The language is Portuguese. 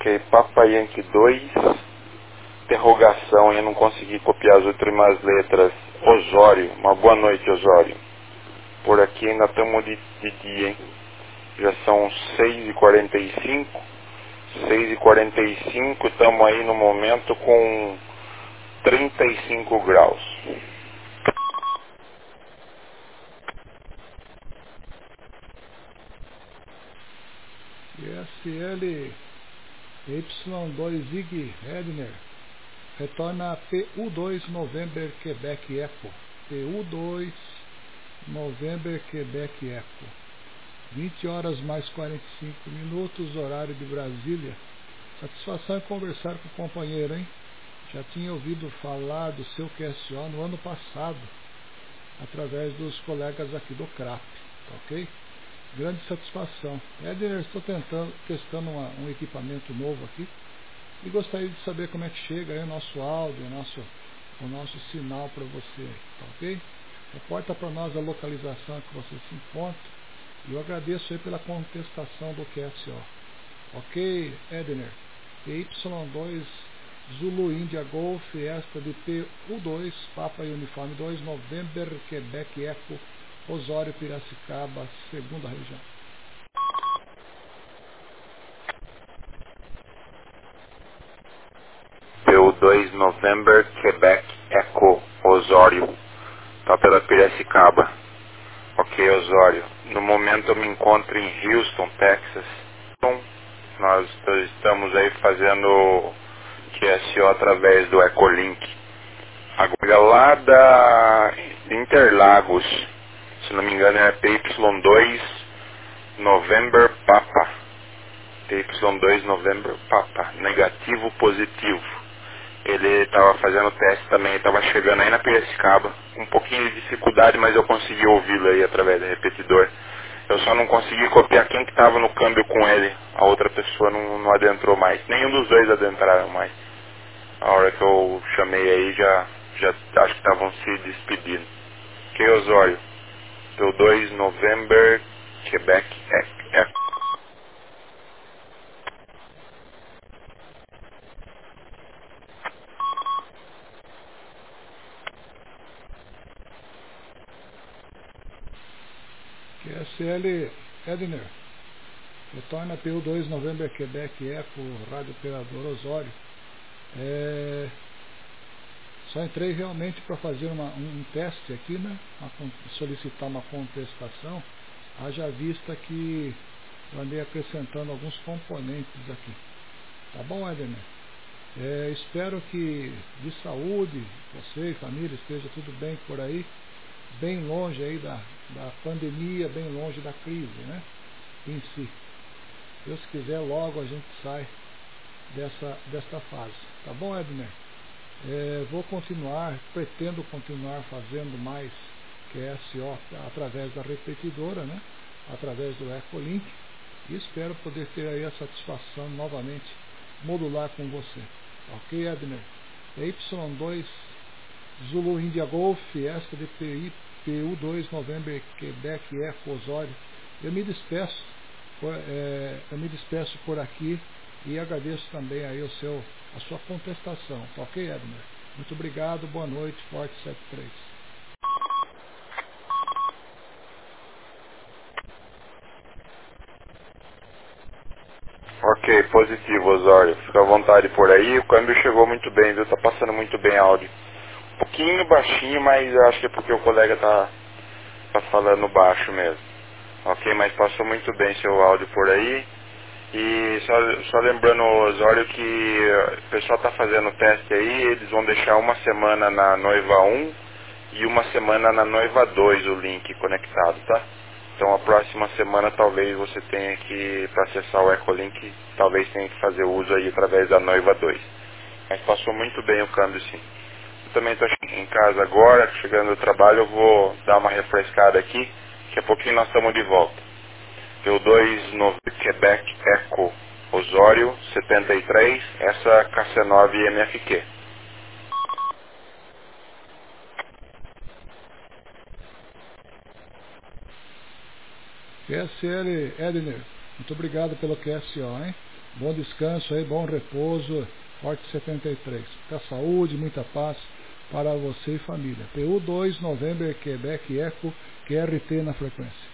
Ok, Papa Yankee 2, interrogação, eu não consegui copiar as últimas letras. Osório, uma boa noite, Osório. Por aqui ainda estamos de, de dia, hein? Já são 6h45. 6h45, estamos aí no momento com 35 graus. ISL Y2 Zig Redner retorna PU2 November Quebec Echo. PU2 November Quebec Echo. 20 horas mais 45 minutos, horário de Brasília. Satisfação em conversar com o companheiro, hein? Já tinha ouvido falar do seu QSO no ano passado, através dos colegas aqui do CRAP, tá ok? Grande satisfação. Éder, estou tentando, testando uma, um equipamento novo aqui e gostaria de saber como é que chega o nosso áudio, o nosso, o nosso sinal para você, tá ok? Reporta para nós a localização que você se encontra e eu agradeço aí pela contestação do QSO. Ok, Edner? Y2 Zulu India Golf, esta de PU2, Papa Uniforme 2, November, Quebec Eco Osório, Piracicaba, segunda região. PU2 November, Quebec, Eco, Osório. Tá pela Piracicaba. Ok, Osório. No momento eu me encontro em Houston, Texas. Então, nós estamos aí fazendo QSO através do Ecolink. Agora lá da Interlagos, se não me engano é PY2 November Papa. PY2 November Papa. Negativo positivo. Ele estava fazendo teste também, estava chegando aí na Piracicaba. Um pouquinho de dificuldade, mas eu consegui ouvi-lo aí através do repetidor. Eu só não consegui copiar quem que estava no câmbio com ele. A outra pessoa não, não adentrou mais. Nenhum dos dois adentraram mais. A hora que eu chamei aí já, já acho que estavam se despedindo. Que Osório? Pelo 2 November, Quebec, é. QSL Edner. Retorna PU2 November Quebec Eco, Rádio Operador Osório. É, só entrei realmente para fazer uma, um, um, teste aqui, né? Uma, solicitar uma contestação, haja vista que eu andei acrescentando alguns componentes aqui. Tá bom, Edner? É, espero que de saúde, você e família esteja tudo bem por aí, bem longe aí da, da pandemia, bem longe da crise, né? Em si. Deus quiser, logo a gente sai dessa, dessa fase. Tá bom, Edner? É, vou continuar, pretendo continuar fazendo mais QSO através da repetidora, né? através do Ecolink, e espero poder ter aí a satisfação novamente modular com você. Ok, Edner? Y2 Zulu India Golf, esta de PI, PU2 November Quebec Eco Osório. Eu me despeço, é, eu me despeço por aqui e agradeço também aí o seu, a sua contestação. Ok, Edner? Muito obrigado, boa noite, Forte 73. Ok, positivo, Osório. Fica à vontade por aí. O câmbio chegou muito bem, viu? Tá passando muito bem áudio. Um pouquinho baixinho, mas acho que é porque o colega tá, tá falando baixo mesmo. Ok, mas passou muito bem seu áudio por aí. E só, só lembrando, Osório, que o pessoal está fazendo teste aí, eles vão deixar uma semana na noiva 1 e uma semana na noiva 2 o link conectado, tá? Então a próxima semana talvez você tenha que, para acessar o Ecolink, talvez tenha que fazer uso aí através da noiva 2. Mas passou muito bem o câmbio sim. Eu também estou em casa agora, chegando do trabalho, eu vou dar uma refrescada aqui, daqui a pouquinho nós estamos de volta. P2 no Quebec Eco Osório 73, essa KC9 MFQ. QSL Edner, muito obrigado pelo QSO, hein? Bom descanso aí, bom repouso. Forte 73. Muita saúde, muita paz para você e família. PU2 November Quebec Eco QRT na frequência.